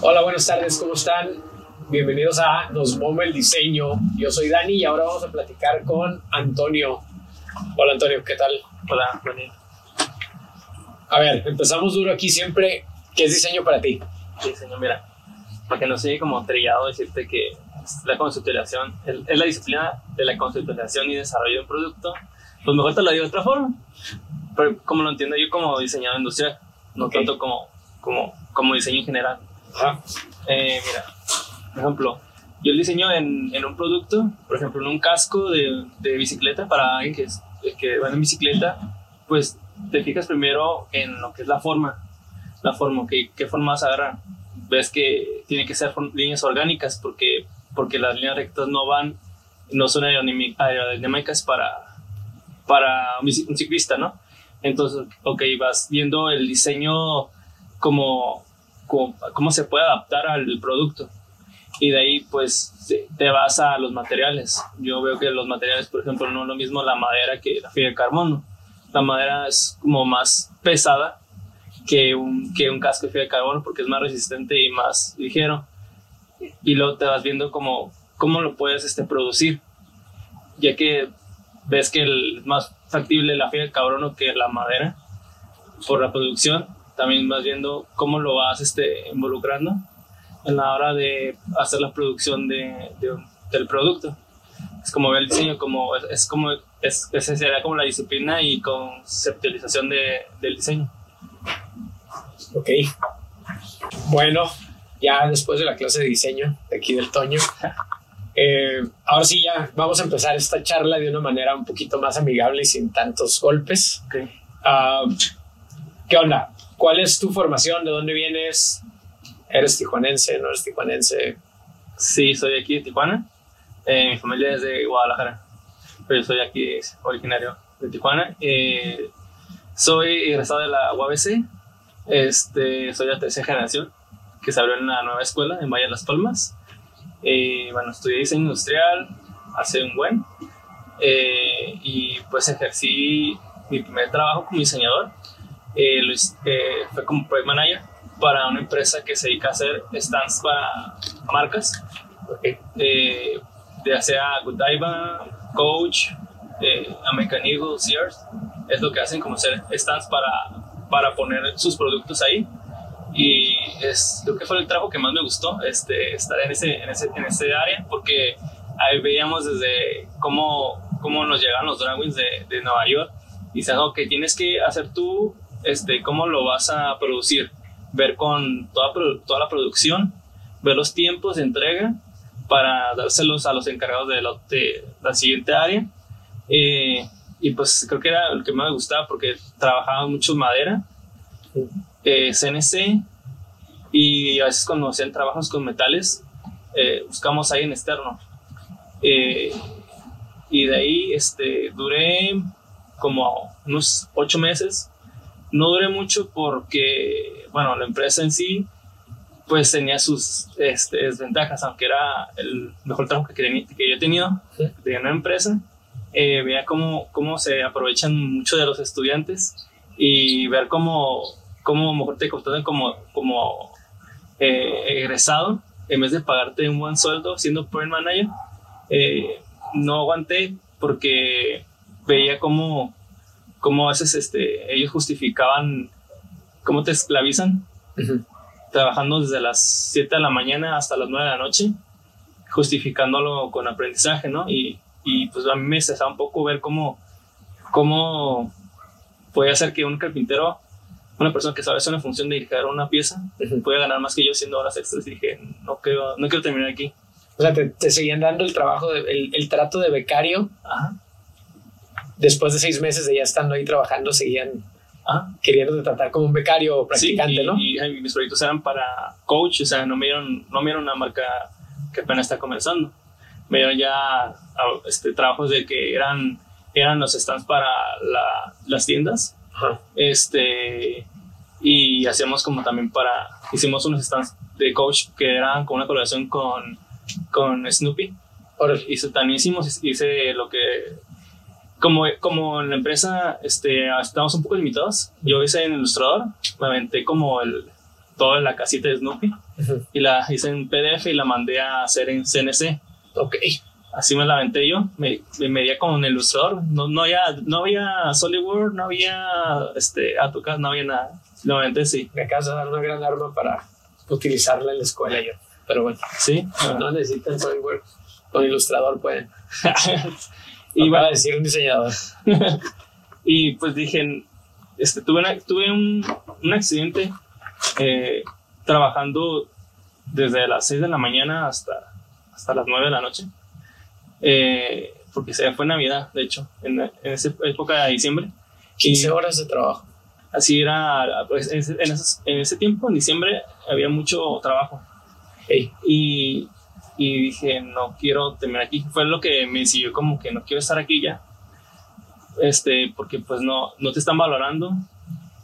Hola, buenas tardes, ¿cómo están? Bienvenidos a Nos Moma el Diseño. Yo soy Dani y ahora vamos a platicar con Antonio. Hola Antonio, ¿qué tal? Hola, Dani. A ver, empezamos duro aquí siempre. ¿Qué es diseño para ti? Diseño, mira, para que no sea como trillado decirte que la conceptualización es la disciplina de la conceptualización y desarrollo de un producto, pues mejor te lo digo de otra forma. Pero como lo entiendo yo como diseñador industrial, no Okay. tanto como, como, como diseño en general. Eh, mira, por ejemplo, yo el diseño en, un producto, por ejemplo, en un casco de, bicicleta para alguien que, va en bicicleta, pues te fijas primero en lo que es la forma, la forma, qué forma vas a agarrar. Ves que tiene que ser líneas orgánicas porque, porque las líneas rectas no van, no son aerodinámicas para, para un ciclista, ¿no? Entonces, ok, vas viendo el diseño como, como cómo se puede adaptar al producto. Y de ahí, pues, te- vas a los materiales. Yo veo que los materiales, por ejemplo, no es lo mismo la madera que la fibra de carbono. La madera es como más pesada que un, que un casco de fibra de carbono porque es más resistente y más ligero. Y luego te vas viendo cómo, cómo lo puedes este, producir. Ya que ves que es más factible la fibra de carbono que la madera por la producción. También vas viendo cómo lo vas este, involucrando en la hora de hacer la producción de, de del producto. Es como ver el diseño, como, es, es como, es, esa sería como la disciplina y conceptualización de, del diseño. Ok. Bueno, ya después de la clase de diseño de aquí del Toño, eh, ahora sí ya vamos a empezar esta charla de una manera un poquito más amigable y sin tantos golpes. Okay. Ah, ¿Qué onda? ¿Cuál es tu formación? ¿De dónde vienes? ¿Eres tijuanense? ¿No eres tijuanense? Sí, soy aquí de Tijuana. Eh, mi familia es de Guadalajara, pero soy aquí originario de Tijuana. Eh, soy egresado de la UABC. Este, soy de tercera generación que se abrió en la nueva escuela en Valle de las Palmas. Eh, bueno, estudié diseño industrial hace un buen. Eh, y pues ejercí mi primer trabajo como diseñador. Eh, hice- eh, fue como project manager para una empresa que se dedica a hacer stands para marcas, eh, ya sea Godiva, Coach, American Eagle, Sears, es lo que hacen como hacer stands para, para poner sus productos ahí. Y es, creo que fue el trabajo que más me gustó, este, estar en ese, en, ese, en ese área, porque ahí veíamos desde cómo, cómo nos llegaban los dragons de, de Nueva York. Y dicen, ok, tienes que hacer tú este, cómo lo vas a producir, ver con toda, toda la producción, ver los tiempos de entrega para dárselos a los encargados de la, de la siguiente área. Eh, y pues creo que era el que más me gustaba porque trabajaba mucho madera, eh, CNC, y a veces cuando hacían trabajos con metales, eh, buscamos ahí en externo. Eh, y de ahí este, duré como unos ocho meses. No duré mucho porque, bueno, la empresa en sí, pues tenía sus este, desventajas, aunque era el mejor trabajo que, que yo he tenido Sí. de una empresa. Eh, veía cómo, cómo se aprovechan mucho de los estudiantes y ver cómo, cómo mejor te contratan como, como eh, egresado en vez de pagarte un buen sueldo siendo project manager. Eh, no aguanté porque veía cómo, cómo a veces este, ellos justificaban cómo te esclavizan trabajando desde las 7 de la mañana hasta las 9 de la noche, justificándolo con aprendizaje, ¿no? Y, y pues a mí me estresaba un poco ver cómo, cómo podía ser que un carpintero, una persona que sabe hacer una función de dirigir una pieza, Ujú. puede ganar más que yo haciendo horas extras. Y dije, no quiero, no quiero terminar aquí. O sea, te, te seguían dando el trabajo, de- el, el trato de becario. Ajá, Después de seis meses de ya estando ahí trabajando, seguían ajá. queriendo tratar como un becario o practicante, Sí, y, ¿no? y, mis proyectos eran para coach, o sea, no me dieron, no me dieron una marca que apenas está comenzando. Me dieron ya ah, este, trabajos de que eran, eran los stands para la- las tiendas. Ajá. Este, y hacíamos como también para, hicimos unos stands de coach que eran con una colaboración con, con Snoopy. Hice, también hicimos, hice lo que, como, como en la empresa este, estamos un poco limitados, yo hice en Ilustrador, me aventé como el, toda la casita de Snoopy y la hice en PDF y la mandé a hacer en CNC. Ok. Así me la aventé yo, me, me medía con un ilustrador, no, no, había, no había SolidWorks, no había este, AutoCAD, no había nada. Lo aventé sí. Me acabas de dar una gran arma para utilizarla en la escuela yo. Pero bueno, Sí. no necesitan SolidWorks. Con ilustrador pueden. bueno, a decir un diseñador. y pues dije, este, tuve, una- tuve un, un accidente eh, trabajando desde las 6 de la mañana hasta, hasta las 9 de la noche. Eh, porque se fue Navidad, de hecho, en, en esa época de diciembre. 15 Y horas de trabajo. así era, pues, en, ese- en esos- en ese tiempo, en diciembre, había mucho trabajo. Ey, Y, y dije, no quiero terminar aquí. Fue lo que me decidió como que no quiero estar aquí ya. Este, porque pues no, no te están valorando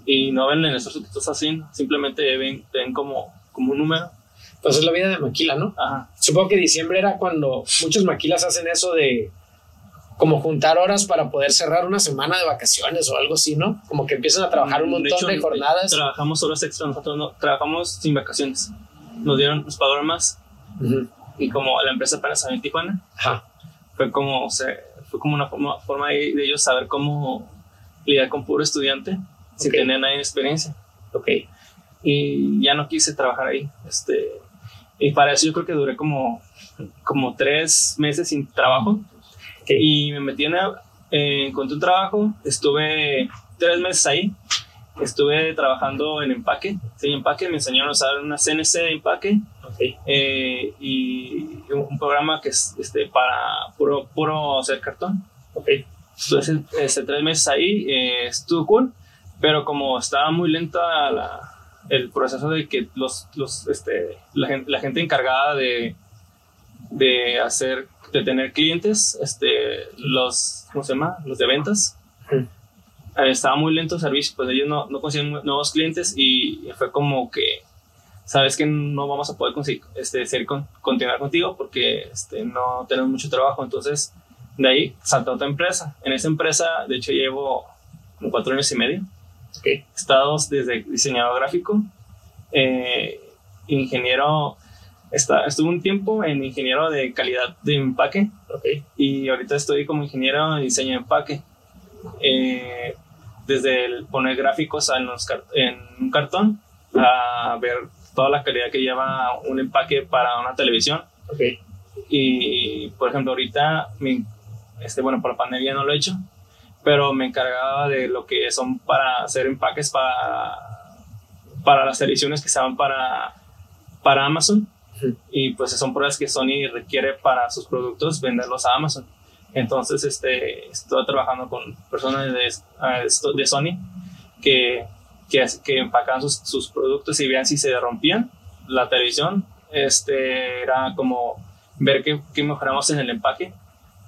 y no ven el esfuerzo que tú estás haciendo. Simplemente ven, te ven como, como un número. pues es la vida de maquila, ¿no? Ajá. Supongo que diciembre era cuando muchos maquilas hacen eso de como juntar horas para poder cerrar una semana de vacaciones o algo así, ¿no? Como que empiezan a trabajar un De montón hecho, de jornadas. Trabajamos horas extra, nosotros no, trabajamos sin vacaciones. Nos dieron, nos pagaron más. Ujú. Y como la empresa apenas estaba en Tijuana, Ajá. fue como, o sea, fue como una forma, forma de, de ellos saber cómo lidiar con puro estudiante sin Ok. tener nadie de experiencia. Ok. y ya no quise trabajar ahí. Este, y para eso yo creo que duré como, como tres meses sin trabajo. Ok. Y me metí en, eh, encontré un trabajo, estuve tres meses ahí. Estuve trabajando en empaque, sí, empaque, me enseñaron a usar una CNC de empaque Eh, y un, programa que es este, para puro, puro hacer cartón. Ok. Estuve ese- ese tres meses ahí, eh, estuvo cool, pero como estaba muy lenta la- el proceso de que los, los, este, la, gente, la gente encargada de, de hacer, de tener clientes, este, los, ¿cómo se llama? Los de ventas, eh, estaba muy lento el servicio, pues ellos no, no consiguen nuevos clientes y fue como que, sabes que no vamos a poder conseguir, este, seguir con- continuar contigo porque este, no tenemos mucho trabajo, entonces de ahí saltó a otra empresa. En esa empresa, de hecho, llevo como cuatro años y medio. Ok. He estado desde diseñador gráfico, eh, ingeniero, está, estuve un tiempo en ingeniero de calidad de empaque Ok. y ahorita estoy como ingeniero de diseño de empaque. Eh, desde el poner gráficos en, los en un cartón a ver toda la calidad que lleva un empaque para una televisión. Ok. Y, por ejemplo, ahorita, me- este, bueno, por la pandemia no lo he hecho, pero me encargaba de lo que son para hacer empaques para, para las televisiones que se van para, para Amazon. Y pues son pruebas que Sony requiere para sus productos venderlos a Amazon. Entonces, este, estoy trabajando con personas de, de Sony que, que, que empacaban sus, sus productos y vean si se rompían la televisión. Este, era como ver qué, qué mejoramos en el empaque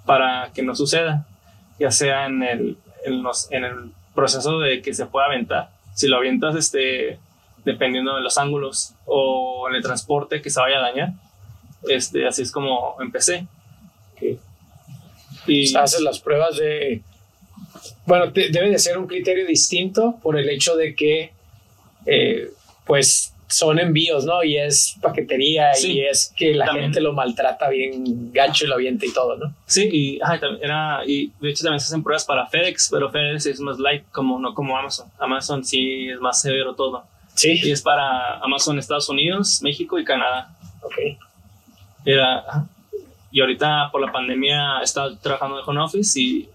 para que no suceda, ya sea en el, en, los, en el proceso de que se pueda aventar. Si lo avientas este, dependiendo de los ángulos o en el transporte que se vaya a dañar. Este, así es como empecé. Ok. Y O sea, haces las pruebas de. Bueno, te- debe de ser un criterio distinto por el hecho de que, eh, pues, son envíos, ¿no? Y es paquetería Sí, y es que la también. gente lo maltrata bien gacho y lo avienta y todo, ¿no? Sí, y, ajá, era, y de hecho también se hacen pruebas para FedEx, pero FedEx es más light, como, no como Amazon. Amazon sí es más severo todo. Y Sí. es para Amazon Estados Unidos, México y Canadá. Ok. Era, ajá. y ahorita por la pandemia he estado trabajando en home office y,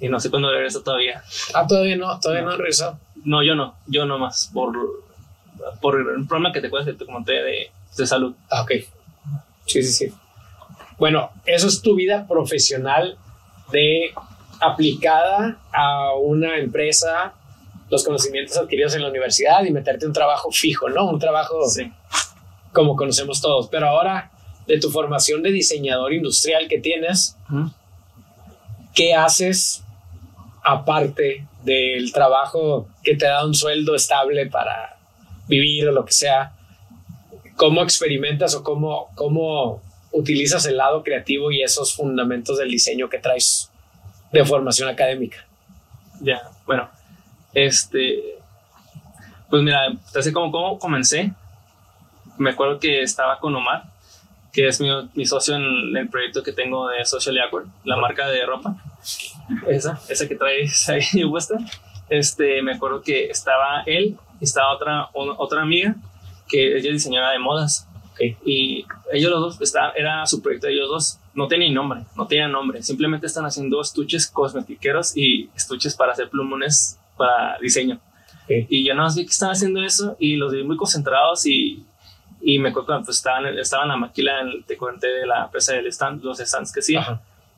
y no sé cuándo regreso todavía. Ah, todavía no, todavía no, regresado. No, yo no, yo no más, por, por un problema que te acuerdas que te comenté de, de salud. Ah, ok. Sí, sí, sí. Bueno, eso es tu vida profesional de aplicada a una empresa, los conocimientos adquiridos en la universidad y meterte un trabajo fijo, ¿no? Un trabajo Sí. como conocemos todos. Pero ahora, de tu formación de diseñador industrial que tienes, Ujú. ¿qué haces aparte del trabajo que te da un sueldo estable para vivir o lo que sea? ¿Cómo experimentas o cómo, cómo utilizas el lado creativo y esos fundamentos del diseño que traes de formación académica? Ya, bueno, este, pues mira, así como, como comencé, me acuerdo que estaba con Omar, que es mi, mi socio en el proyecto que tengo de Social Awkward, la marca de ropa. Esa, esa que traes ahí puesta. Este, me acuerdo que estaba él y estaba otra, otra amiga que ella diseñaba de modas. Y ellos los dos, está, era su proyecto de ellos dos. No tenían nombre, no tenían nombre. Simplemente están haciendo estuches cosmetiqueros y estuches para hacer plumones para diseño. Y yo no vi que estaban haciendo eso y los vi muy concentrados y, y me acuerdo que pues, estaban, estaban en la maquila, te conté de la empresa del stand, los stands que sí.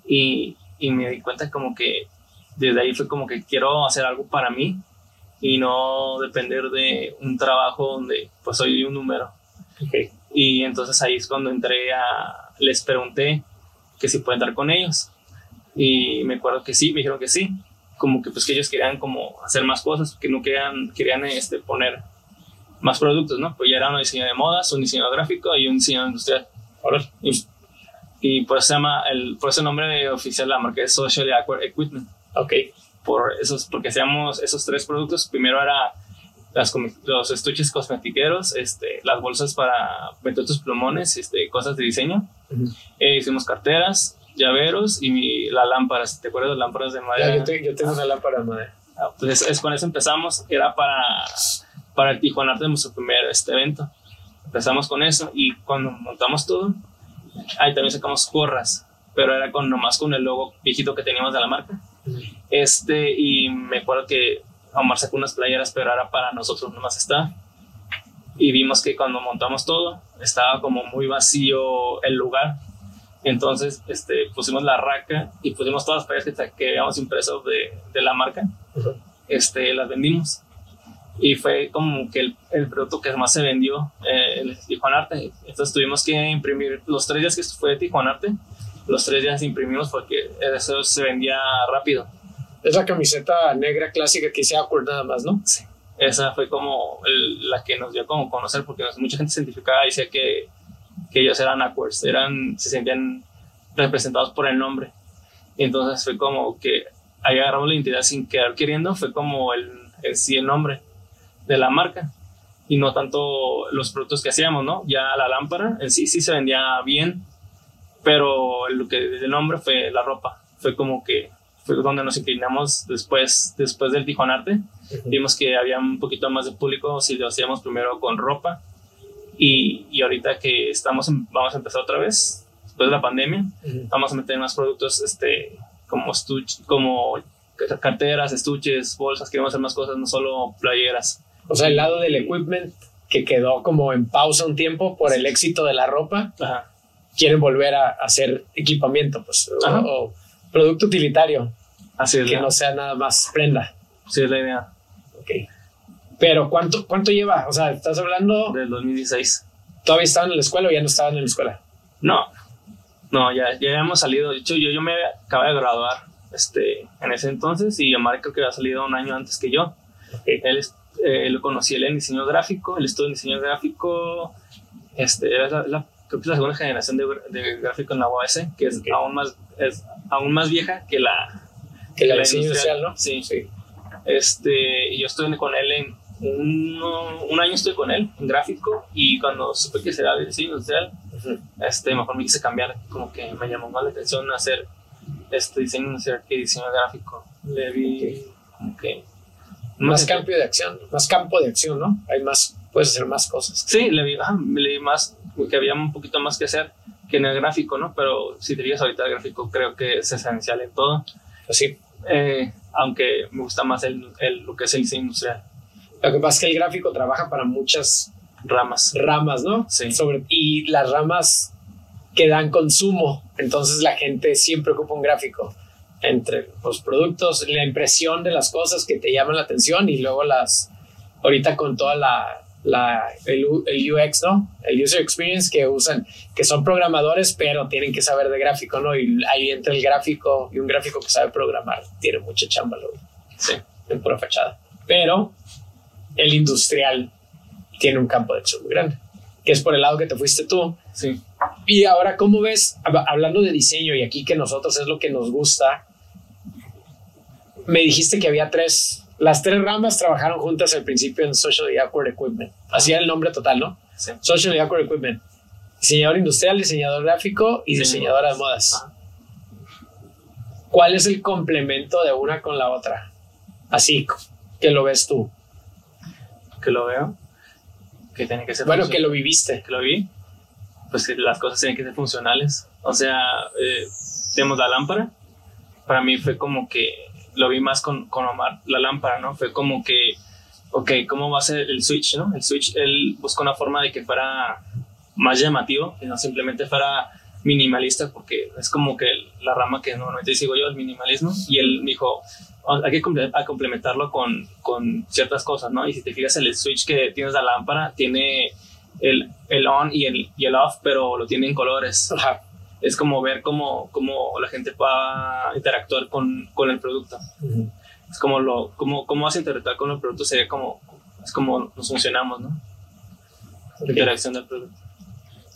Y, y me di cuenta como que desde ahí fue como que quiero hacer algo para mí y no depender de un trabajo donde pues soy un número. Y entonces ahí es cuando entré a, les pregunté que si pueden entrar con ellos. Y me acuerdo que sí, me dijeron que sí. Como que pues que ellos querían como hacer más cosas, que no querían, querían este, poner más productos, ¿no? Pues ya era un diseño de modas, un diseño gráfico y un diseño industrial. Y, y por eso se llama, el, por ese nombre oficial la marca es Social Awkward Equipment. Ok. Por esos, porque hacíamos esos tres productos. Primero era las, los estuches cosmetiqueros, este, las bolsas para meter tus plumones, este, cosas de diseño. Eh, hicimos carteras, llaveros y las lámparas. ¿Te acuerdas de las lámparas de madera? yo, tengo una lámpara de madera. Ah, pues es, con eso empezamos. Era para, para el Tijuana Arte, nuestro primer este evento. Empezamos con eso y cuando montamos todo, ahí también sacamos gorras, pero era con nomás con el logo viejito que teníamos de la marca. Este, y me acuerdo que Omar sacó unas playeras, pero era para nosotros nomás está. Y vimos que cuando montamos todo, estaba como muy vacío el lugar. Entonces, este, pusimos la raca y pusimos todas las playeras que, habíamos impreso de, de la marca. Este, las vendimos. Y fue como que el, el producto que más se vendió, eh, el Tijuana Arte. Entonces tuvimos que imprimir los tres días que fue Tijuana Arte los tres días imprimimos porque eso se vendía rápido. Es la camiseta negra clásica que se Awkward nada más, ¿no? Sí. Esa fue como la que nos dio como conocer porque mucha gente se identificaba y decía que, que ellos eran Awkwards, eran, se sentían representados por el nombre. Y entonces fue como que ahí agarramos la identidad sin quedar queriendo, fue como el, el sí el nombre de la marca y no tanto los productos que hacíamos, ¿no? Ya la lámpara en sí sí se vendía bien, pero lo que el nombre fue la ropa. Fue como que fue donde nos inclinamos después, después del Tijuanarte. Vimos que había un poquito más de público si lo hacíamos primero con ropa. Y, y ahorita que estamos, vamos a empezar otra vez, después de la pandemia, vamos a meter más productos este, como, estuch, como carteras, estuches, bolsas, queremos hacer más cosas, no solo playeras. O sea, el lado del equipment que quedó como en pausa un tiempo por el éxito de la ropa. Ajá quieren volver a hacer equipamiento, pues, o, producto utilitario. Así es. Que no sea nada más prenda. Sí, es la idea. Ok. Pero ¿cuánto, cuánto lleva? O sea, estás hablando... Del 2016. ¿Todavía estaban en la escuela o ya no estaban en la escuela? No, no, ya, ya hemos salido. De hecho, yo, yo me acabé de graduar este, en ese entonces y Omar creo que había salido un año antes que yo. Él, eh, lo conocí él en diseño gráfico, él estuvo en diseño gráfico, este, era la creo que es la segunda generación de, de gráfico en la UAS, que es, aún más, es aún más vieja que la, que la, industrial, ¿no? Sí, sí. Este, y yo estuve con él en un, un año estoy con él en gráfico y cuando supe que será diseño industrial, este, mejor me quise cambiar, como que me llamó más la atención hacer este diseño industrial que diseño gráfico. Le vi como que... Más campo de acción, más campo de acción, ¿no? Hay más, puedes hacer más cosas. Sí, le vi, le vi más que había un poquito más que hacer que en el gráfico, ¿no? Pero si te digas ahorita el gráfico creo que es esencial en todo. Así. Eh, aunque me gusta más el, el, lo que es el diseño industrial. Lo que pasa es que el gráfico trabaja para muchas ramas. Ramas, ¿no? Sí. Sobre, y las ramas que dan consumo. Entonces la gente siempre ocupa un gráfico entre los productos, la impresión de las cosas que te llaman la atención y luego las, ahorita con toda la la, el, UX, ¿no? El User Experience que usan, que son programadores, pero tienen que saber de gráfico, ¿no? Y ahí entra el gráfico y un gráfico que sabe programar tiene mucha chamba, ¿no? Sí. En pura fachada. Pero el industrial tiene un campo de acción muy grande, que es por el lado que te fuiste tú. Sí. Y ahora, ¿cómo ves? Hablando de diseño y aquí que nosotros es lo que nos gusta, me dijiste que había tres las tres ramas trabajaron juntas al principio en Social Awkward Equipment. Así era el nombre total, ¿no? Sí. Social y Awkward Equipment. Diseñador industrial, diseñador gráfico y Diseñador. diseñadora de modas. Ajá. ¿Cuál es el complemento de una con la otra? Así que lo ves tú. Que lo veo. Que tiene que ser Bueno, que lo viviste. que lo vi, pues que las cosas tienen que ser funcionales. O sea, eh, tenemos la lámpara. Para mí fue como que lo vi más con, con Omar, la lámpara, ¿no? Fue como que, ok, ¿cómo va a ser el switch, no? El switch, él buscó una forma de que fuera más llamativo, que no simplemente fuera minimalista, porque es como que la rama que normalmente sigo yo, el minimalismo. Y él dijo, "Oh, hay que complementarlo con, con ciertas cosas, ¿no? Y si te fijas, el switch que tienes la lámpara tiene el, el on y el, y el off, pero lo tiene en colores. Ajá. Es como ver cómo, cómo la gente va a interactuar con, con el producto. Es como lo, cómo, cómo vas a interactuar con el producto, sería como, es como nos funcionamos, ¿no? La Ok. interacción del producto.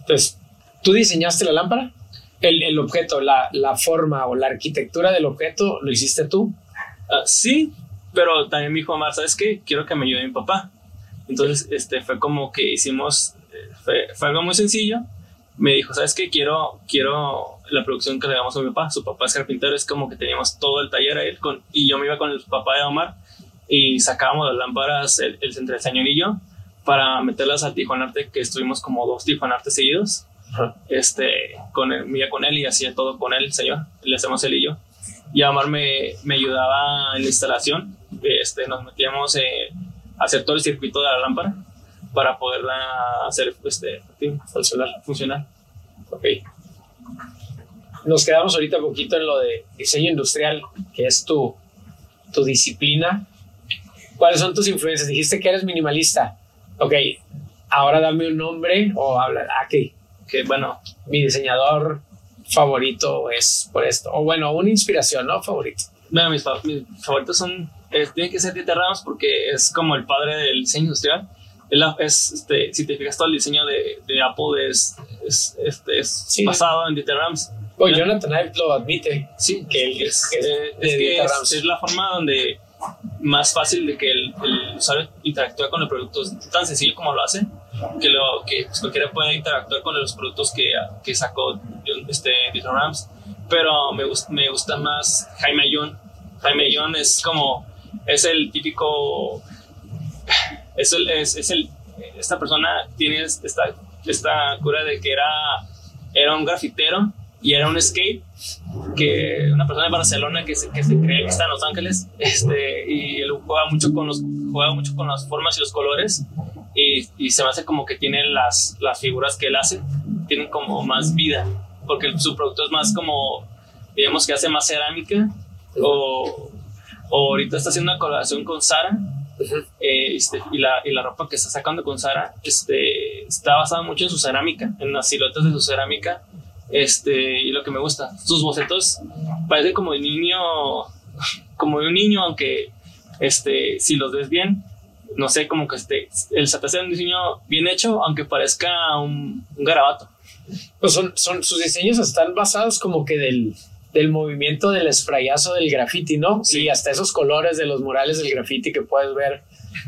Entonces, ¿tú diseñaste la lámpara? El, el objeto, la, la forma o la arquitectura del objeto, ¿lo hiciste tú? Ah, sí, pero también me dijo Omar, ¿sabes qué? Quiero que me ayude mi papá. Entonces, este, fue como que hicimos, eh, fue, fue algo muy sencillo. Me dijo, ¿sabes qué? Quiero, quiero la producción que le damos a mi papá. Su papá es carpintero, es como que teníamos todo el taller ahí con, y yo me iba con el papá de Omar y sacábamos las lámparas el, el, entre el señor y yo para meterlas al Tijuanarte, que estuvimos como dos Tijuanartes seguidos. Este, con él, me iba con él y hacía todo con él, el señor. Le hacemos él y yo y Omar me, me ayudaba en la instalación. Este, nos metíamos eh, a hacer todo el circuito de la lámpara para poderla hacer este, funcionar. funcionar. Ok. Nos quedamos ahorita un poquito en lo de diseño industrial, que es tu, tu disciplina. ¿Cuáles son tus influencias? Dijiste que eres minimalista. Ok, ahora dame un nombre o habla. Ah, que bueno, mi diseñador favorito es por esto. O bueno, una inspiración, ¿no? Favorito. bueno, mis, mis favoritos son, eh, que ser Dieter Rams porque es como el padre del diseño industrial. Es, este, si te fijas, todo el diseño de, de Apple es, es, este, es Sí. basado en Dieter Rams. Pues Jonathan Ive lo admite. Sí, Que él es- que es eh, es que la forma donde más fácil de que el, el usuario interactúe con el producto. Es tan sencillo como lo hace, que, lo, que pues, cualquiera puede interactuar con los productos que, que sacó este, Dieter Rams. Pero me, gust- me gusta más Jaime Ayun. Jaime Ayun es como, es el típico, es el, es, es el, esta persona tiene esta, esta cura de que era, era un grafitero y era un skate que una persona de Barcelona que se, que se cree que está en Los Ángeles este, y él juega mucho con los juega mucho con las formas y los colores y, y se me hace como que tiene las, las figuras que él hace tienen como más vida porque su producto es más como digamos que hace más cerámica o, o ahorita está haciendo una colaboración con Sara eh, este, y, la, y la ropa que está sacando con Sara este, está basada mucho en su cerámica, en las siluetas de su cerámica. Este, y lo que me gusta, sus bocetos parecen como de niño, como de un niño, aunque este, si los ves bien, no sé, como que este, el se te hace un diseño bien hecho, aunque parezca un, un garabato. Pues son, son, sus diseños están basados como que del, del movimiento del sprayazo del graffiti, ¿no? Sí. Y hasta esos colores de los murales del graffiti que puedes ver.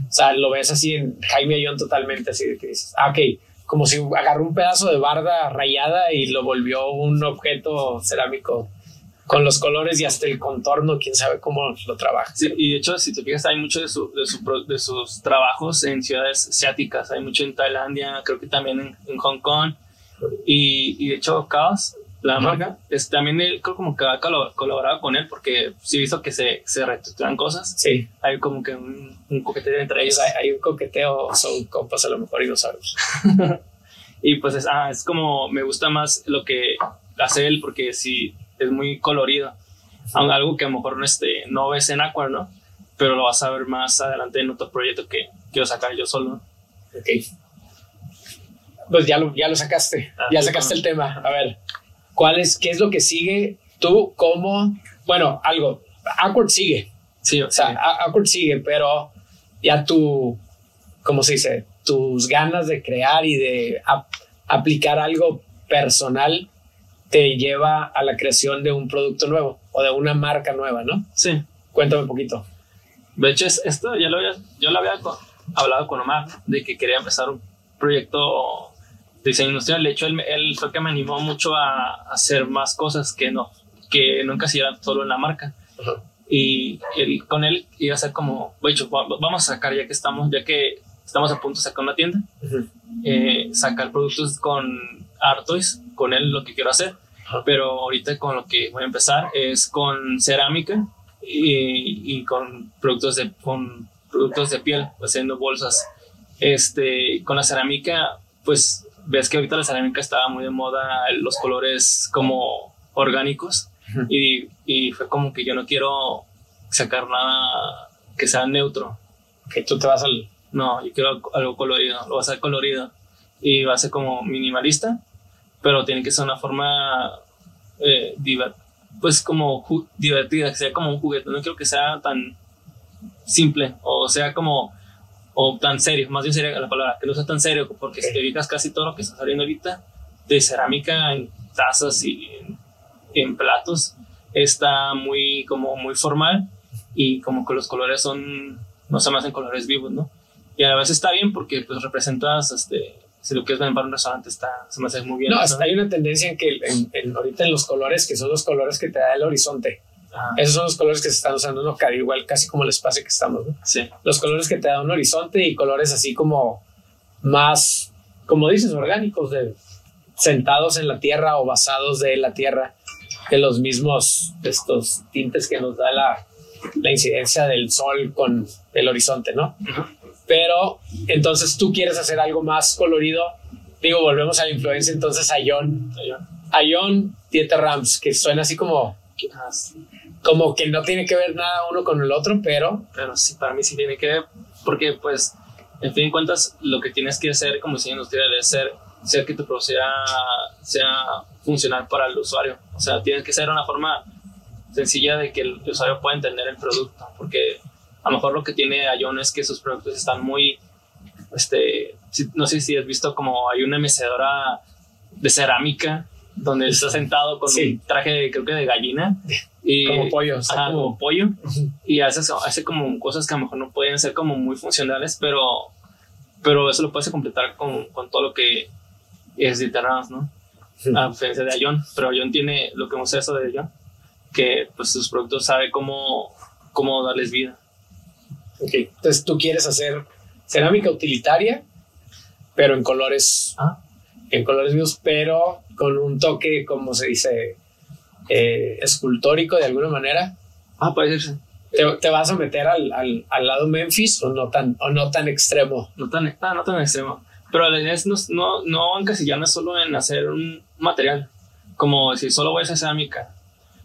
O sea, lo ves así en Jaime Ayón totalmente así de que dices, ah, ok, como si agarró un pedazo de barda rayada y lo volvió un objeto cerámico con los colores y hasta el contorno, quién sabe cómo lo trabaja. Sí, y de hecho, si te fijas, hay mucho de, su, de, su de sus trabajos en ciudades asiáticas. Hay mucho en Tailandia, creo que también en, en Hong Kong. Y, y de hecho, Chaos, la marca, es, también él, creo como que ha colaborado con él porque sí he visto que se, se reestructuran cosas. Sí, Hay como que un, un coqueteo entre ellos. hay, hay un coqueteo, son compas a lo mejor y no sabemos. Y pues es, ah, es como, me gusta más lo que hace él porque sí, es muy colorido. Aun- Algo que a lo mejor no, este, no ves en Aqua, ¿no? Pero lo vas a ver más adelante en otro proyecto que quiero sacar yo solo. Ok. Pues ya lo, ya lo sacaste, Ah, ya sí, sacaste bueno. el tema. A ver, ¿cuál es, ¿qué es lo que sigue? Tú, ¿cómo? Bueno, algo, Awkward sigue, Sí, o sea, Awkward sigue, pero ya tu, ¿cómo se dice? Tus ganas de crear y de ap- aplicar algo personal te lleva a la creación de un producto nuevo o de una marca nueva, ¿no? sí. Cuéntame un poquito. De hecho, es- esto ya lo había, yo lo había hablado con Omar de que quería empezar un, proyecto diseño industrial. De hecho, él, él fue que me animó mucho a, a hacer más cosas que no, que no encasillaran solo en la marca. Y él, con él iba a ser como, de hecho, va- vamos a sacar ya que estamos, ya que estamos a punto de sacar una tienda, eh, sacar productos con Artois, con él lo que quiero hacer. Pero ahorita con lo que voy a empezar es con cerámica y, y con productos de con productos de piel, haciendo bolsas. Este, con la cerámica, pues ves que ahorita la cerámica estaba muy de moda, los colores como orgánicos y, y fue como que yo no quiero sacar nada que sea neutro. Ok, tú te vas al. No, yo quiero algo colorido, lo va a hacer colorido y va a ser como minimalista, pero tiene que ser una forma eh, pues como divertida, que sea como un juguete, no quiero que sea tan simple o sea como o tan serio, más bien seria la palabra, que no sea tan serio, porque si te fijas casi todo lo que está saliendo ahorita de cerámica en tazas y en, en platos está muy como muy formal y como que los colores son no se me hacen colores vivos, ¿no? Y a veces está bien porque pues representas, este, si lo quieres ver para un restaurante está, se me hace muy bien. No, ¿no? hay una tendencia en que en- en- ahorita en los colores, que son los colores que te da el horizonte. Ajá, Esos son los colores que se están usando, ¿no? Cada igual, casi como el espacio que estamos, ¿no? sí, Los colores que te da un horizonte y colores así como más, como dices, orgánicos, de, sentados en la tierra o basados de la tierra, de los mismos, estos tintes que nos da la, la incidencia del sol con el horizonte, ¿no? Pero entonces tú quieres hacer algo más colorido. Digo, volvemos a la influencia entonces a John. A John Dieter Rams, que suena así como, Ah. Como que no tiene que ver nada uno con el otro, pero pero sí, para mí sí tiene que ver, porque pues, en fin de cuentas, lo que tienes que hacer como diseño industrial es ser, ser que tu producto sea, sea funcional para el usuario. O sea, tienes que ser una forma sencilla de que el usuario pueda entender el producto, porque a lo mejor lo que tiene Ion es que sus productos están muy, este, no sé si has visto como hay una mecedora de cerámica donde está sentado con Sí. un traje, creo que de gallina. Y, como pollo. Ajá, como- como pollo y hace, hace como cosas que a lo mejor no pueden ser como muy funcionales, pero, pero eso lo puedes completar con, con todo lo que es de Terrans, ¿no? A diferencia de Ion, pero Ion tiene lo que hemos eso de Ion, que pues sus productos sabe cómo, cómo darles vida. Ok, Entonces tú quieres hacer cerámica utilitaria, pero en colores, Ah. en colores vivos, pero con un toque, como se dice, eh, escultórico de alguna manera. Ah, puede ser. ¿Te, te vas a meter al, al, al lado Memphis o no tan, o no tan extremo? No tan, ah, no tan extremo. Pero la idea es no, no, no encasillarme solo en hacer un material. Como si solo voy a hacer cerámica.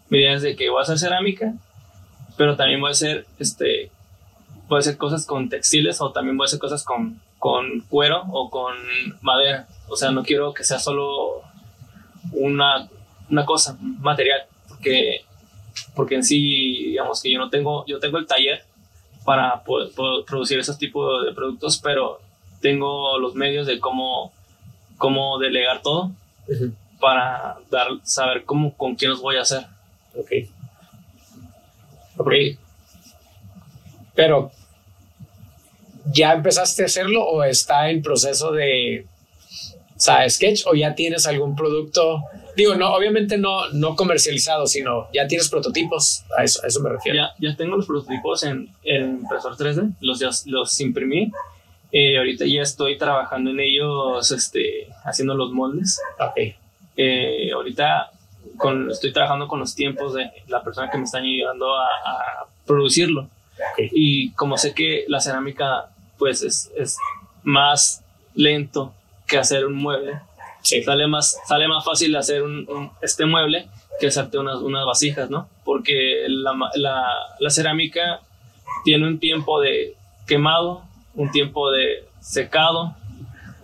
Mi idea es de que voy a hacer cerámica, pero también voy a hacer, este, voy a hacer cosas con textiles o también voy a hacer cosas con, con cuero o con madera. O sea, no quiero que sea solo una, una cosa, material. Porque, porque en sí, digamos que yo no tengo, yo tengo el taller para poder, poder producir esos tipos de productos, pero tengo los medios de cómo, cómo delegar todo para dar, saber cómo, con quién los voy a hacer. Ok. Ok. Pero, ¿ya empezaste a hacerlo o está en proceso de, o sea, sketch o ya tienes algún producto? Digo, no, obviamente no, no comercializado, sino ya tienes prototipos. A eso, a eso me refiero. Ya, ya tengo los prototipos en, en impresor 3D, los, ya- los imprimí. Eh, ahorita ya estoy trabajando en ellos, este, haciendo los moldes. Ok. Eh, ahorita con, estoy trabajando con los tiempos de la persona que me está ayudando a, a producirlo. Ok. Y como sé que la cerámica pues es, es más lento que hacer un mueble, Sí. sale más, sale más fácil hacer un, un- este mueble que hacerte unas, unas vasijas, ¿no? Porque la, la, la cerámica tiene un tiempo de quemado, un tiempo de secado,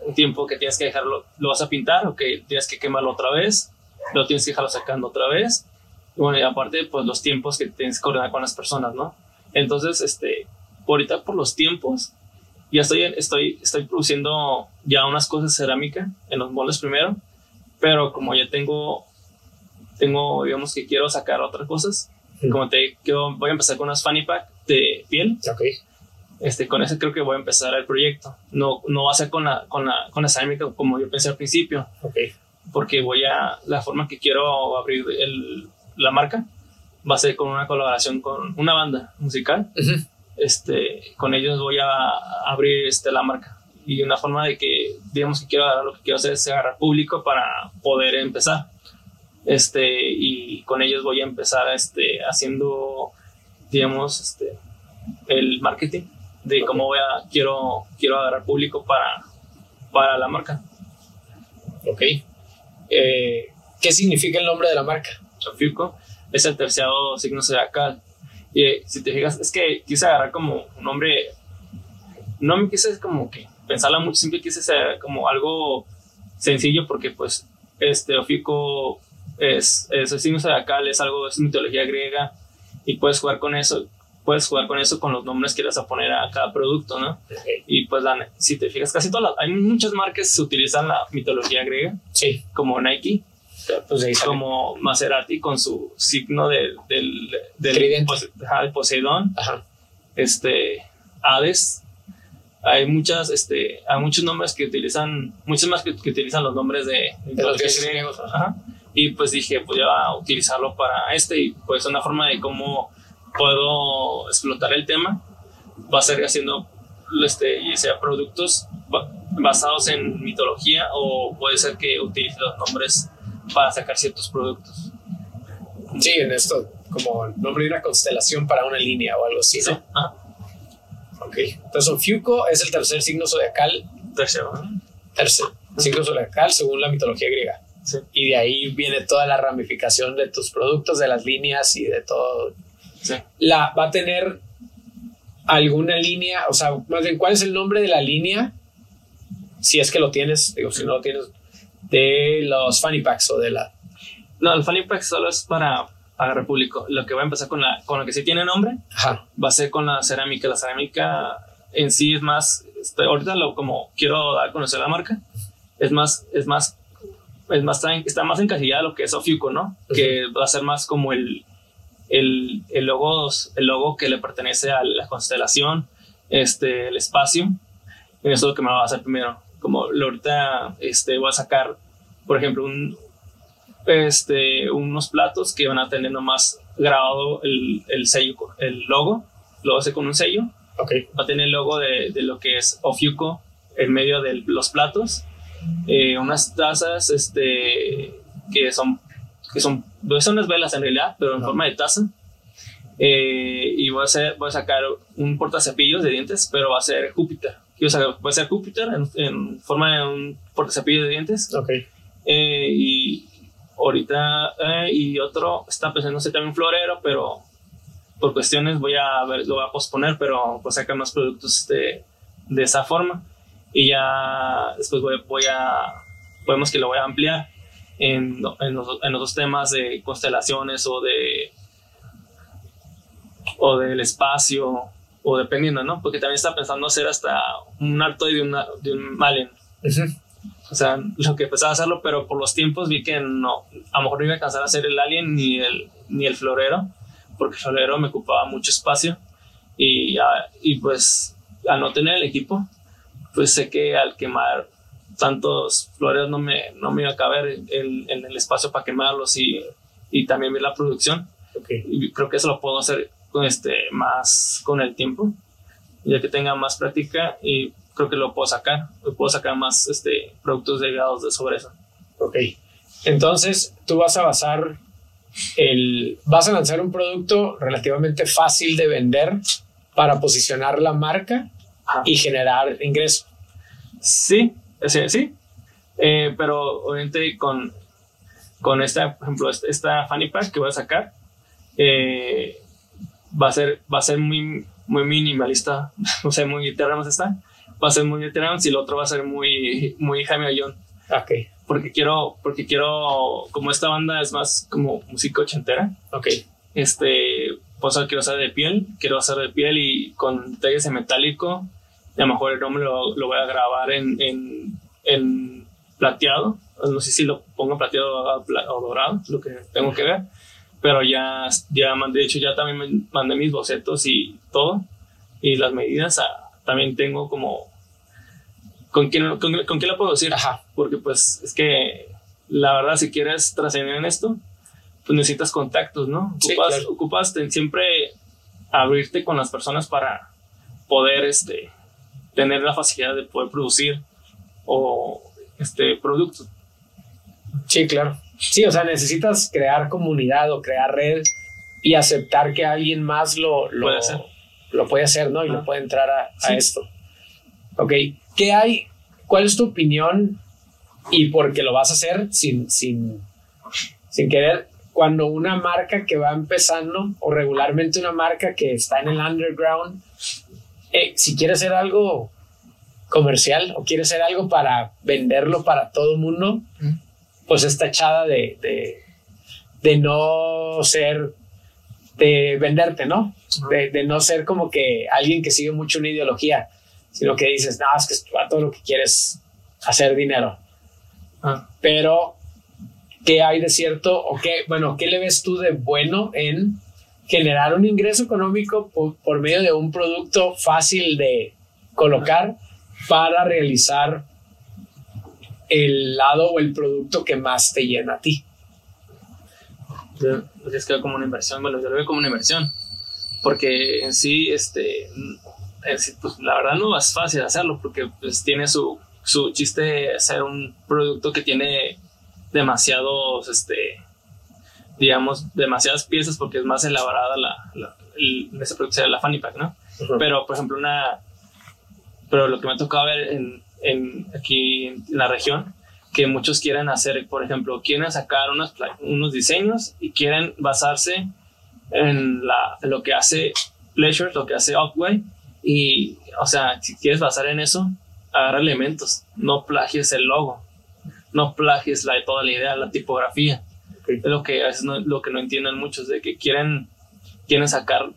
un tiempo que tienes que dejarlo, lo vas a pintar, o que tienes que quemarlo otra vez, lo tienes que dejarlo sacando otra vez. Y bueno, y aparte, pues los tiempos que tienes que coordinar con las personas, ¿no? Entonces, este, ahorita por los tiempos, ya estoy, estoy, estoy produciendo ya unas cosas de cerámica en los moldes primero, pero como ya tengo, tengo, digamos que quiero sacar otras cosas, Mm. como te quiero, voy a empezar con unas fanny pack de piel, Ok. Este, con ese creo que voy a empezar el proyecto. No, no va a ser con la, con la, con la cerámica como yo pensé al principio. Ok. Porque voy a, la forma que quiero abrir el, la marca va a ser con una colaboración con una banda musical. Ujú. Este, con ellos voy a abrir este, la marca. Y una forma de que, digamos que quiero lo que quiero hacer es agarrar público para poder empezar. Este, y con ellos voy a empezar este, haciendo, digamos, este, el marketing de cómo voy a, quiero, quiero agarrar público para, para la marca. Ok. Eh, ¿Qué significa el nombre de la marca? Sofiuco es el terciado signo zodiacal. Y eh, si te fijas, es que quise agarrar como un nombre, no me quise como que pensarla mucho, siempre quise ser como algo sencillo porque pues este Ofiuco es, es el signo zodiacal, es algo, es mitología griega y puedes jugar con eso, puedes jugar con eso con los nombres que le vas a poner a cada producto, ¿no? Y pues la- si te fijas, casi todas las, hay muchas marcas que utilizan la mitología griega, Sí. como Nike, Pues ahí como Maserati con su signo del, del, del Tridente. Pose- ajá, el Poseidón, Ajá. este, Hades. Hay muchas, este, hay muchos nombres que utilizan, muchos más que, que utilizan los nombres de, De los dioses griegos. Ajá. Y pues dije, voy a utilizarlo para este y pues una forma de cómo puedo explotar el tema va a ser haciendo este, ya sea productos ba- basados en mitología o puede ser que utilice los nombres para sacar ciertos productos. Sí, en esto, como el nombre de una constelación para una línea o algo así, ¿no? Ajá. Ok. Entonces, Ofiuco es el tercer signo zodiacal, Tercero. tercer signo zodiacal según la mitología griega. Sí. Y de ahí viene toda la ramificación de tus productos, de las líneas y de todo. Sí. La, ¿Va a tener alguna línea? O sea, más bien, ¿cuál es el nombre de la línea? Si es que lo tienes, digo, si no lo tienes, de los fanny packs o de la. No, el Fanny Pack solo es para agarrar público. Lo que va a empezar con, la, con lo que sí tiene nombre Ajá. va a ser con la cerámica. La cerámica en sí es más, este, ahorita lo como quiero dar a conocer la marca, es más, es más, es más, está, más encasillada lo que es Ofiuco, ¿no? Que va a ser más como el, el, el logo, el logo que le pertenece a la constelación, este, el espacio. Y eso es lo que me va a hacer primero. Como ahorita, este, voy a sacar, por ejemplo, un, este, unos platos que van a tener nomás grabado el, el sello, el logo, lo hace con un sello, Ok. va a tener el logo de, de lo que es Ofiuco en medio de los platos, eh, unas tazas este, que son, que son, pues son unas velas en realidad, pero en Ah. forma de taza. Eh, y voy a, hacer, voy a sacar un portacepillos de dientes, pero va a ser Júpiter. Va a ser Júpiter en, en forma de un portacepillo de dientes. Ok. Eh, y ahorita, eh, y otro, está pensando hacer también florero, pero por cuestiones voy a ver, lo voy a posponer, pero pues sacar más productos de, de esa forma. Y ya después voy, voy a, podemos que lo voy a ampliar en, en, los, en los dos temas de constelaciones o de, o del espacio, o dependiendo, ¿no? Porque también está pensando hacer hasta un arto de, una, de un. Ujú. O sea, lo que empezaba a hacerlo, pero por los tiempos vi que no, a lo mejor no iba a alcanzar a hacer el alien ni el, ni el florero, porque el florero me ocupaba mucho espacio. Y, ah, y pues al no tener el equipo, pues sé que al quemar tantos floreros no me, no me iba a caber en, en el espacio para quemarlos y, y también ver la producción. Ok. Y creo que eso lo puedo hacer con este, más con el tiempo, ya que tenga más práctica y creo que lo puedo sacar, puedo sacar más este, productos derivados de sobre eso. Ok. Entonces, tú vas a basar el. Vas a lanzar un producto relativamente fácil de vender para posicionar la marca Ajá. y generar ingreso. Sí, sí, sí. Eh, pero obviamente con, con esta, por ejemplo, esta, esta Fanny Pack que voy a sacar, eh, va a ser, va a ser muy, muy minimalista, o sea, muy Ethereum está, va a ser muy Ethereum y el otro va a ser muy, muy Jaime Ayón, Ok. porque quiero, porque quiero, como esta banda es más como música ochentera, Ok. este, pues quiero hacer de piel, quiero hacer de piel y con detalles en metálico, y a lo mejor el nombre lo, lo voy a grabar en, en, en plateado, no sé si lo pongo plateado o, pla- o dorado, lo que tengo que ver, pero ya, ya mandé, de hecho ya también me- mandé mis bocetos y todo, y las medidas, ah, también tengo como con quién, con, con quién la puedo decir. Ajá. Porque pues es que la verdad si quieres trascender en esto, pues necesitas contactos, ¿no? Sí, Ocupas, claro. ocupas ten- siempre abrirte con las personas para poder este, tener la facilidad de poder producir o este producto. Sí, claro. Sí, o sea, necesitas crear comunidad o crear red y aceptar que alguien más lo, lo, Puede hacer. lo puede hacer, ¿no? Y Ajá. lo puede entrar a, a esto. Ok, ¿qué hay? ¿Cuál es tu opinión? Y por qué lo vas a hacer sin, sin, sin querer. Cuando una marca que va empezando, o regularmente una marca que está en el underground, eh, si quiere hacer algo comercial o quiere hacer algo para venderlo para todo el mundo, pues está echada de, de, de no ser, de venderte, ¿no? De, de no ser como que alguien que sigue mucho una ideología, sino que dices, no, es que este todo lo que quieres hacer dinero. Ah, Pero, ¿qué hay de cierto o qué, bueno, qué le ves tú de bueno en generar un ingreso económico por, por medio de un producto fácil de colocar para realizar el lado o el producto que más te llena a ti? yo- pues es que como una inversión, bueno, yo lo veo como una inversión, porque en sí, este, en sí, pues la verdad no es fácil hacerlo, porque pues tiene su, su chiste hacer un producto que tiene demasiados, este, digamos, demasiadas piezas, porque es más elaborada la, la el- ese producto la Fanny Pack, ¿no? Pero, por ejemplo, una. Pero lo que me ha tocado ver en, en- aquí en la región, que muchos quieren hacer, por ejemplo, quieren sacar unos, unos diseños y quieren basarse en, la, lo que hace Pleasure, lo que hace Outway. Y, o sea, si quieres basar en eso, agarra elementos, no plagies el logo, no plagies la, toda la idea, la tipografía. Es lo que veces no, lo que no entienden muchos, de que quieren, quieren sacar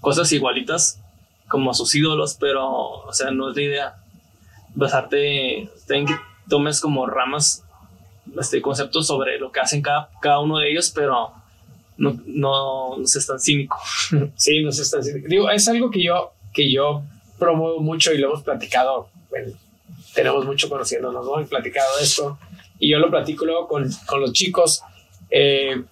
cosas igualitas como sus ídolos, pero, o sea, no es la idea. Basarte en que tomes como ramas, este, conceptos sobre lo que hacen cada, cada uno de ellos, pero no, no, no seas tan cínico. Sí, no sé, está así. Digo, es algo que yo, que yo promuevo mucho y lo hemos platicado. bueno, tenemos mucho conociéndonos, ¿no? Y platicado de esto. Y yo lo platico luego con, con los chicos. Eh,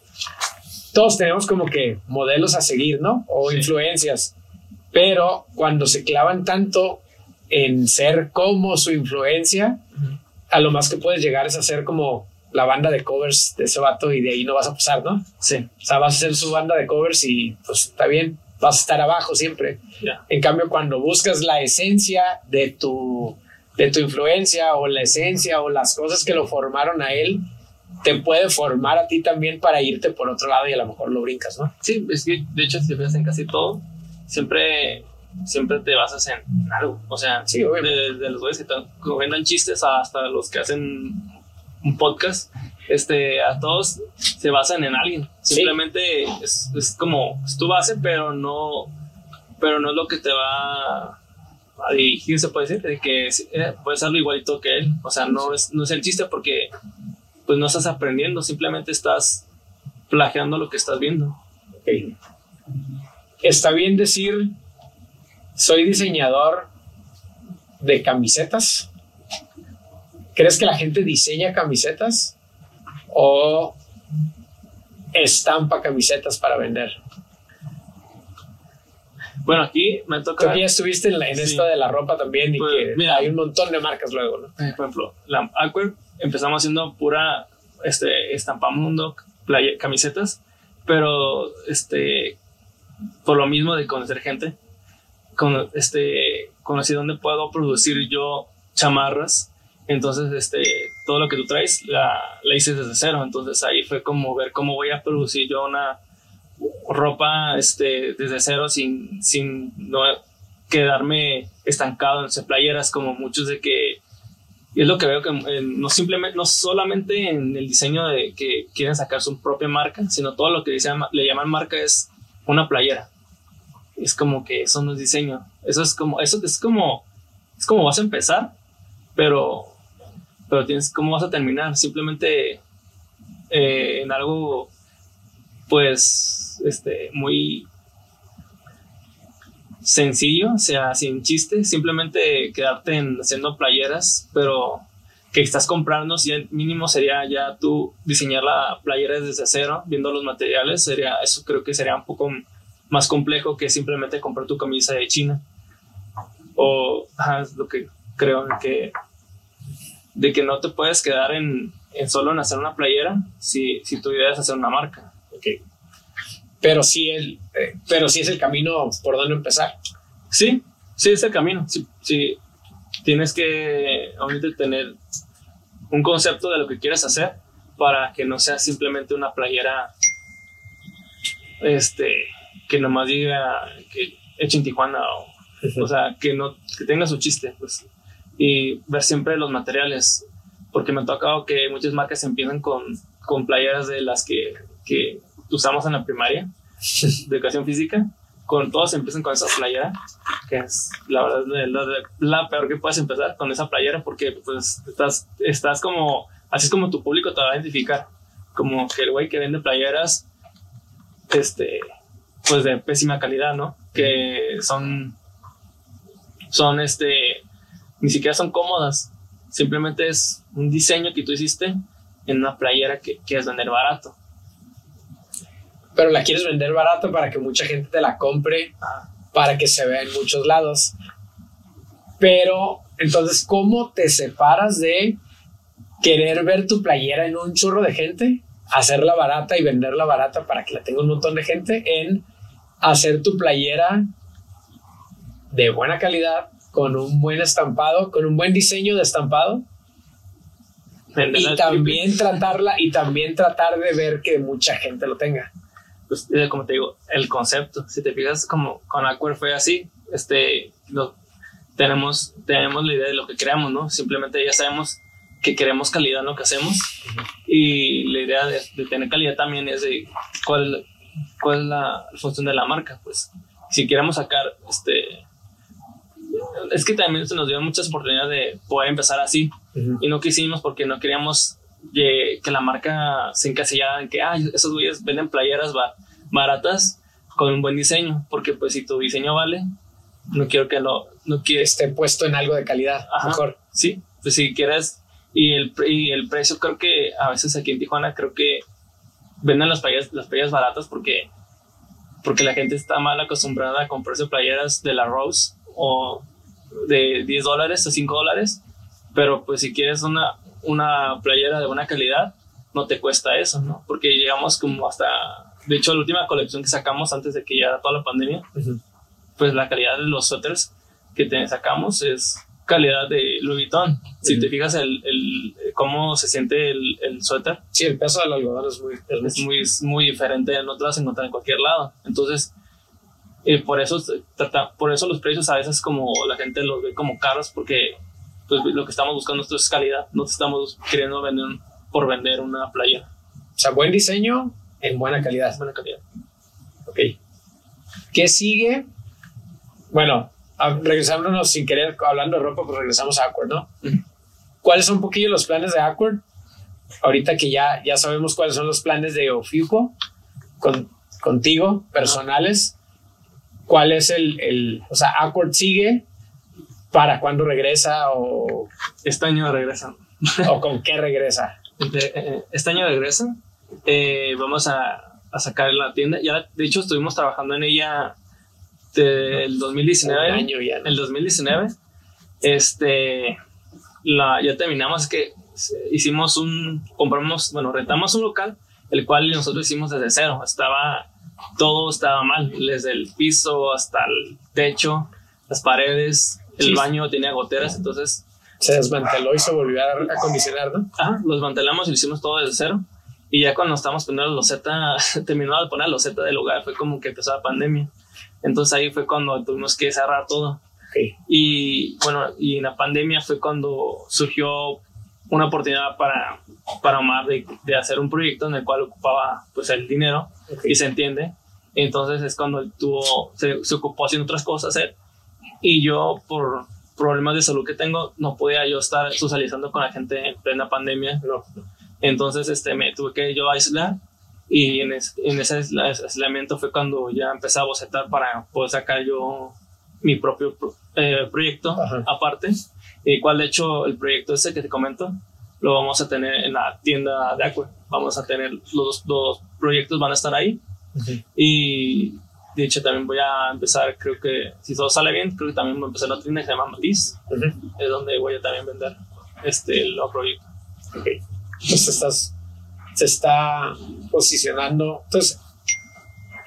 todos tenemos como que modelos a seguir, ¿no? O Sí. influencias. Pero cuando se clavan tanto en ser como su influencia, a lo más que puedes llegar es a ser como la banda de covers de ese vato y de ahí no vas a pasar, ¿no? Sí, O sea, vas a hacer su banda de covers y pues está bien, vas a estar abajo siempre. En cambio, cuando buscas la esencia de tu, de tu influencia o la esencia o las cosas que lo formaron a él, te puede formar a ti también para irte por otro lado y a lo mejor lo brincas, ¿no? Sí, es que de hecho, si te fijas en casi todo, siempre, siempre te basas en algo. O sea, Sí, obviamente. de, los güeyes que que chistes hasta los que hacen un podcast, este, a todos se basan en alguien. Sí. Simplemente es, es como es tu base, pero no, pero no es lo que te va a dirigir, se puede decir, de que eh, puedes hacerlo igualito que él. O sea, no es, no es el chiste porque pues no estás aprendiendo, simplemente estás plagiando lo que estás viendo. Ok. Está bien decir, soy diseñador de camisetas. ¿Crees que la gente diseña camisetas o estampa camisetas para vender? Bueno, aquí me toca, que ya estuviste en, la- en Sí. esto de la ropa también y Pues, que mira. hay un montón de marcas luego, ¿no? por ejemplo, la Aqua, empezamos haciendo pura este, estampamundo, playa- camisetas, pero este, por lo mismo de conocer gente, con, este, conocí dónde puedo producir yo chamarras. Entonces, este, todo lo que tú traes la, la hice desde cero. Entonces ahí fue como ver cómo voy a producir yo una ropa este, desde cero sin, sin no quedarme estancado en playeras como muchos de que y es lo que veo que no simplemente no solamente en el diseño de que quieren sacar su propia marca sino todo lo que le le llaman marca es una playera es como que eso no es diseño. Eso es como eso es como es como vas a empezar pero pero tienes cómo vas a terminar simplemente eh, en algo pues este muy sencillo, sea sin chiste, simplemente quedarte en, haciendo playeras, pero que estás comprando, si el mínimo sería ya tú diseñar la playera desde cero, viendo los materiales, sería, eso creo que sería un poco más complejo que simplemente comprar tu camisa de China. O es lo que creo que de que no te puedes quedar en, en solo en hacer una playera si, si tu idea es hacer una marca. Okay. Pero sí, el, eh, pero sí es el camino por donde empezar. Sí, sí es el camino. Sí, sí. Tienes que obviamente tener un concepto de lo que quieres hacer para que no sea simplemente una playera este que nomás diga que hecho en Tijuana o, o sea que no que tenga su chiste pues y ver siempre los materiales porque me ha tocado que muchas marcas empiezan con, con playeras de las que, que usamos en la primaria de educación física con todos empiezan con esa playera, que es la verdad la, la, peor que puedes empezar con esa playera porque pues estás, estás como, así es como tu público te va a identificar, como que el güey que vende playeras, este, pues de pésima calidad, ¿no? Que son, son este, ni siquiera son cómodas, simplemente es un diseño que tú hiciste en una playera que quieres vender barato pero la quieres vender barato para que mucha gente te la compre, para que se vea en muchos lados. Pero entonces, ¿cómo te separas de querer ver tu playera en un churro de gente, hacerla barata y venderla barata para que la tenga un montón de gente, en hacer tu playera de buena calidad, con un buen estampado, con un buen diseño de estampado? y también tratarla y también tratar de ver que mucha gente lo tenga pues, eh, como te digo, el concepto. Si te fijas, como con Aquer fue así, este, lo, tenemos, tenemos la idea de lo que queremos, ¿no? Simplemente ya sabemos que queremos calidad en lo que hacemos y la idea de, tener calidad también es de cuál, cuál es la función de la marca, pues. Si queremos sacar, este, es que también se nos dio muchas oportunidades de poder empezar así. Y no quisimos porque no queríamos que la marca se encasillara en que, ah, esos güeyes venden playeras baratas con un buen diseño, porque pues si tu diseño vale, no quiero que lo, no quiero esté puesto en algo de calidad, mejor. Sí, pues si quieres, y el, y el precio creo que a veces aquí en Tijuana creo que venden las playeras, las playeras baratas porque, porque la gente está mal acostumbrada a comprarse playeras de la Rose o de 10 dólares o 5 dólares, pero pues si quieres una, una playera de buena calidad, no te cuesta eso, ¿no? Porque llegamos como hasta, de hecho, la última colección que sacamos antes de que llegara toda la pandemia, pues la calidad de los suéteres que te sacamos es calidad de Louis Vuitton. Si te fijas el, el, cómo se siente el, el, suéter. Sí, el peso del algodón es muy, es muy, muy diferente, no te vas a encontrar en cualquier lado. Entonces, eh, por, eso, por eso los precios a veces como la gente los ve como caros porque pues lo que estamos buscando es calidad, no estamos queriendo vender por vender una playa. O sea, buen diseño en buena calidad. Buena calidad. Ok. ¿Qué sigue? Bueno, regresándonos sin querer, hablando de ropa, pues regresamos a Awkward, ¿no? ¿Cuáles son un poquillo los planes de Awkward? Ahorita que ya, ya sabemos cuáles son los planes de Ofiuco con, contigo, personales. ¿Cuál es el, el, o sea, Awkward sigue, para cuándo regresa o este año regresa. O con qué regresa eh, este año regresa. Eh, vamos a, a, sacar la tienda. Ya de hecho estuvimos trabajando en ella del 2019 año ya, el 2019 este la ya terminamos que hicimos un compramos bueno rentamos un local el cual nosotros hicimos desde cero estaba todo estaba mal desde el piso hasta el techo las paredes el baño tenía goteras, entonces... Se desmanteló y se volvió a acondicionar, ¿no? Ah, lo desmantelamos y lo hicimos todo desde cero. Y ya cuando estábamos poniendo la loseta, terminó de poner la loseta del lugar, fue como que empezó la pandemia. Entonces ahí fue cuando tuvimos que cerrar todo. Y bueno, y en la pandemia fue cuando surgió una oportunidad para, para Omar de, de, hacer un proyecto en el cual ocupaba pues el dinero y se entiende. Entonces es cuando él tuvo, se, se ocupó haciendo otras cosas él. Y yo, por problemas de salud que tengo, no podía yo estar socializando con la gente en plena pandemia. Entonces, este, me tuve que yo aislar. Y en, en ese aislamiento fue cuando ya empecé a bocetar para poder sacar yo mi propio eh, proyecto aparte, y cual de hecho el proyecto ese que te comento lo vamos a tener en la tienda de Aqua. Vamos a tener los dos proyectos, van a estar ahí. Y de hecho también voy a empezar, creo que si todo sale bien, creo que también voy a empezar otra tienda que se llama Matiz, es donde voy a también vender este el proyecto. Ok. Entonces estás, se está posicionando. Entonces,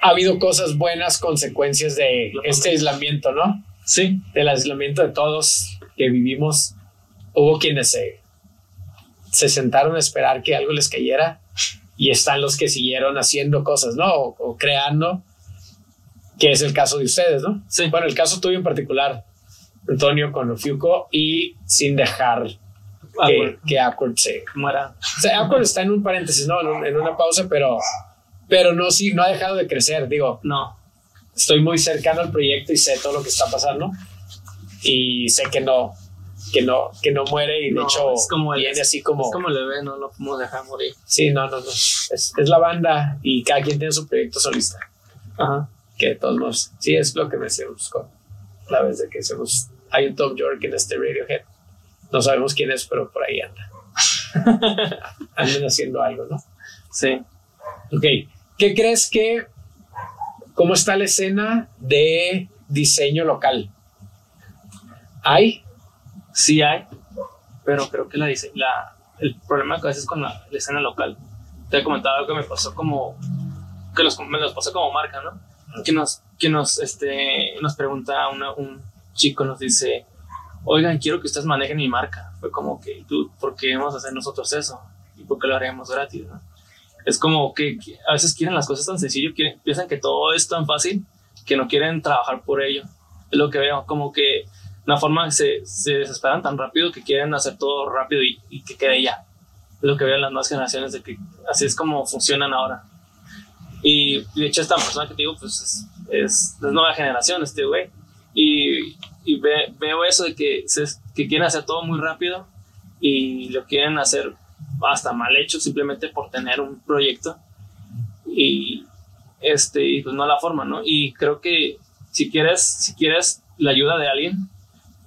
ha habido cosas buenas, consecuencias de este aislamiento, ¿no? Sí. Del aislamiento de todos que vivimos. Hubo quienes se, se sentaron a esperar que algo les cayera y están los que siguieron haciendo cosas, ¿no? O, creando, que es el caso de ustedes, ¿no? Sí. Bueno, el caso tuyo en particular, Antonio con Ofiuco y sin dejar que, que Awkward se muera. O sea, Awkward está en un paréntesis, ¿no? En, una pausa, pero, pero no, sí, no ha dejado de crecer, digo. No. Estoy muy cercano al proyecto y sé todo lo que está pasando y sé que no, que no, que no muere y de hecho es como viene así como... Es como le ve, no lo podemos dejar morir. Sí, no, no, no. Es, es, la banda y cada quien tiene su proyecto solista. Ajá. Que de todos modos, sí, es lo que me decíamos con la vez de que hacemos, hay un Tom York en este Radiohead. No sabemos quién es, pero por ahí anda. Andan haciendo algo, ¿no? Sí. Ok. ¿Qué crees que, cómo está la escena de diseño local? ¿Hay? Sí hay, pero creo que la, la, el problema que a veces con la, escena local, te he comentado algo que me pasó como, que los, me los pasó como marca, ¿no? Que nos, que nos, este, nos pregunta un chico, nos dice, oigan, quiero que ustedes manejen mi marca. Fue como que, tú, ¿por qué vamos a hacer nosotros eso? ¿Y por qué lo haremos gratis? ¿no? Es como que, a veces quieren las cosas tan sencillo, piensan que todo es tan fácil que no quieren trabajar por ello. Es lo que veo, como que una forma se, se desesperan tan rápido que quieren hacer todo rápido y, que quede ya. Es lo que veo en las nuevas generaciones, de que así es como funcionan ahora. Y de hecho, esta persona que te digo, pues es, es, nueva generación, este güey. Y, y veo eso de que, se, que quieren hacer todo muy rápido y lo quieren hacer hasta mal hecho simplemente por tener un proyecto y este y pues no la forma no y creo que si quieres si quieres la ayuda de alguien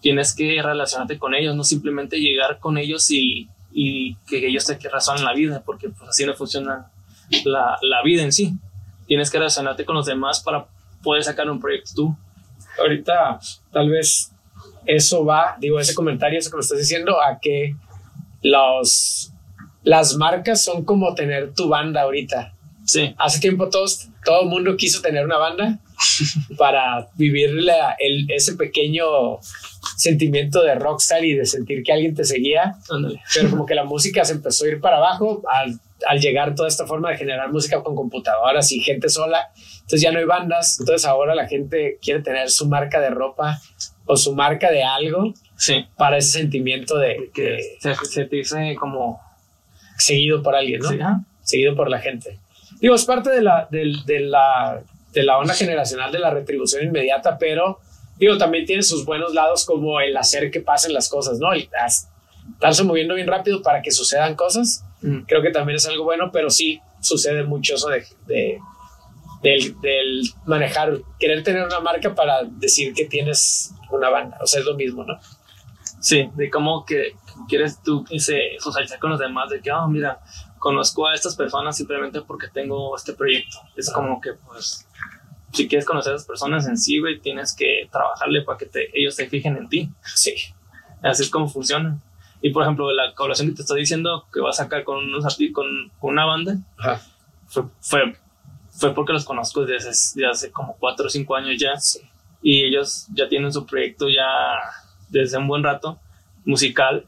tienes que relacionarte con ellos, no simplemente llegar con ellos y, y que ellos te razonen la vida, porque pues, así no funciona la, la, vida en sí. Tienes que relacionarte con los demás para poder sacar un proyecto tú. Ahorita tal vez eso va, digo, ese comentario, eso que me estás diciendo, a que los, las marcas son como tener tu banda ahorita. Sí. Hace tiempo todos, todo el mundo quiso tener una banda para vivir el, ese pequeño sentimiento de rockstar y de sentir que alguien te seguía. Pero como que la música se empezó a ir para abajo al, al, llegar toda esta forma de generar música con computadoras y gente sola. Entonces ya no hay bandas. Entonces ahora la gente quiere tener su marca de ropa o su marca de algo sí. para ese sentimiento de que se, te dice como seguido por alguien, ¿no? Sí, seguido por la gente. Digo, es parte de la, de, de la, de la onda generacional de la retribución inmediata, pero digo, también tiene sus buenos lados como el hacer que pasen las cosas, ¿no? El estarse moviendo bien rápido para que sucedan cosas. Mm. Creo que también es algo bueno, pero sí sucede mucho eso de, de del, manejar, querer tener una marca para decir que tienes una banda. O sea, es lo mismo, ¿no? Sí, de cómo que quieres tú ese, socializar con los demás, de que, oh, mira, conozco a estas personas simplemente porque tengo este proyecto. Es como que, pues, si quieres conocer a esas personas en sí, güey, tienes que trabajarle para que te, ellos se fijen en ti. Sí. Así es como funciona. Y por ejemplo, la colaboración que te estoy diciendo que vas a sacar con, unos con, con una banda, Fue, fue, fue, porque los conozco desde hace, hace como cuatro o cinco años ya. Y ellos ya tienen su proyecto ya desde un buen rato, musical.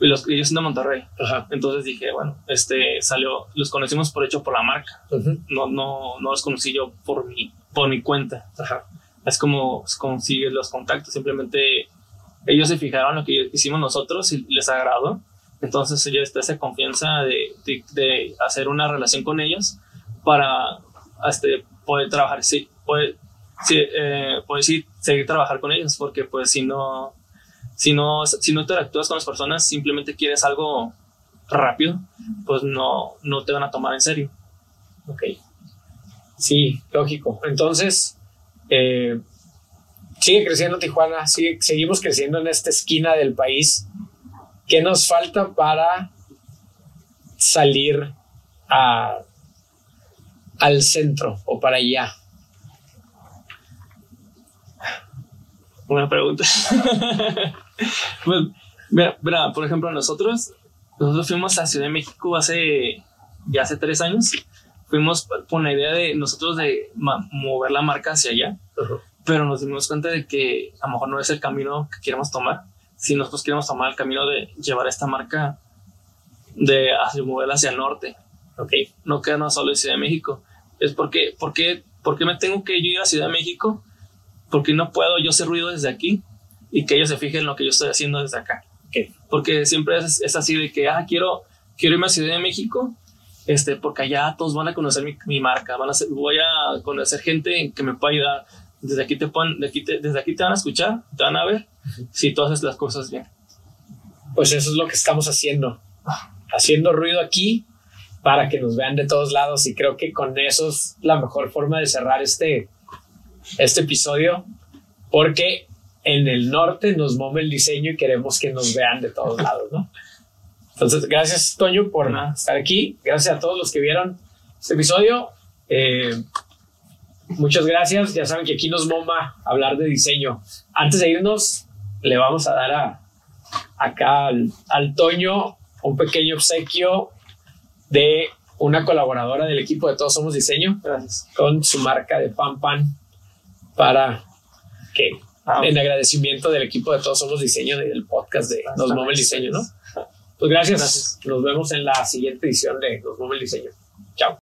Y los, ellos son de Monterrey. Entonces dije, bueno, este salió, los conocimos por hecho por la marca. no, no, no los conocí yo por mi por mi cuenta. Es como consigue los contactos, simplemente ellos se fijaron lo que hicimos nosotros y les agradó. Entonces ya está esa confianza de, de, hacer una relación con ellos para este, poder trabajar, sí, poder, sí, eh, poder sí, seguir trabajar con ellos, porque pues si no, si no, si no interactúas con las personas, simplemente quieres algo rápido, pues no, no te van a tomar en serio. Ok. Sí, lógico. Entonces, eh, sigue creciendo Tijuana, sigue, seguimos creciendo en esta esquina del país. ¿Qué nos falta para salir a, al centro o para allá? Buena pregunta. pues, mira, mira, por ejemplo, nosotros, nosotros fuimos a Ciudad de México hace ya hace tres años. Fuimos con la idea de nosotros de mover la marca hacia allá, pero nos dimos cuenta de que a lo mejor no es el camino que queremos tomar. Si nosotros queremos tomar el camino de llevar esta marca de hacia, moverla hacia el norte, Ok, no quedarnos solo en Ciudad de México. Es porque, ¿por qué, por qué me tengo que yo ir a Ciudad de México? Porque no puedo yo hacer ruido desde aquí y que ellos se fijen en lo que yo estoy haciendo desde acá. ok. Porque siempre es, es así de que, ah, quiero, quiero irme a Ciudad de México, este, porque allá todos van a conocer mi, mi marca, van a ser- voy a conocer gente que me pueda ayudar. Desde aquí, te pon- de aquí te, desde aquí te van a escuchar, te van a ver si tú haces las cosas bien. Pues eso es lo que estamos haciendo. Haciendo ruido aquí para que nos vean de todos lados y creo que con eso es la mejor forma de cerrar este, este episodio porque en el norte nos moma el diseño y queremos que nos vean de todos lados, ¿no? Entonces, gracias Toño por Nada. estar aquí. Gracias a todos los que vieron este episodio. Eh, muchas gracias. Ya saben que aquí nos moma hablar de diseño. Antes de irnos, le vamos a dar a, acá al, al Toño un pequeño obsequio de una colaboradora del equipo de Todos Somos Diseño Gracias. con su marca de pan pan para que Ah, en agradecimiento del equipo de Todos Somos Diseño del podcast de Nos Moma el Diseño, ¿no? Pues gracias. Gracias. Nos vemos en la siguiente edición de Nos Moma el Diseño.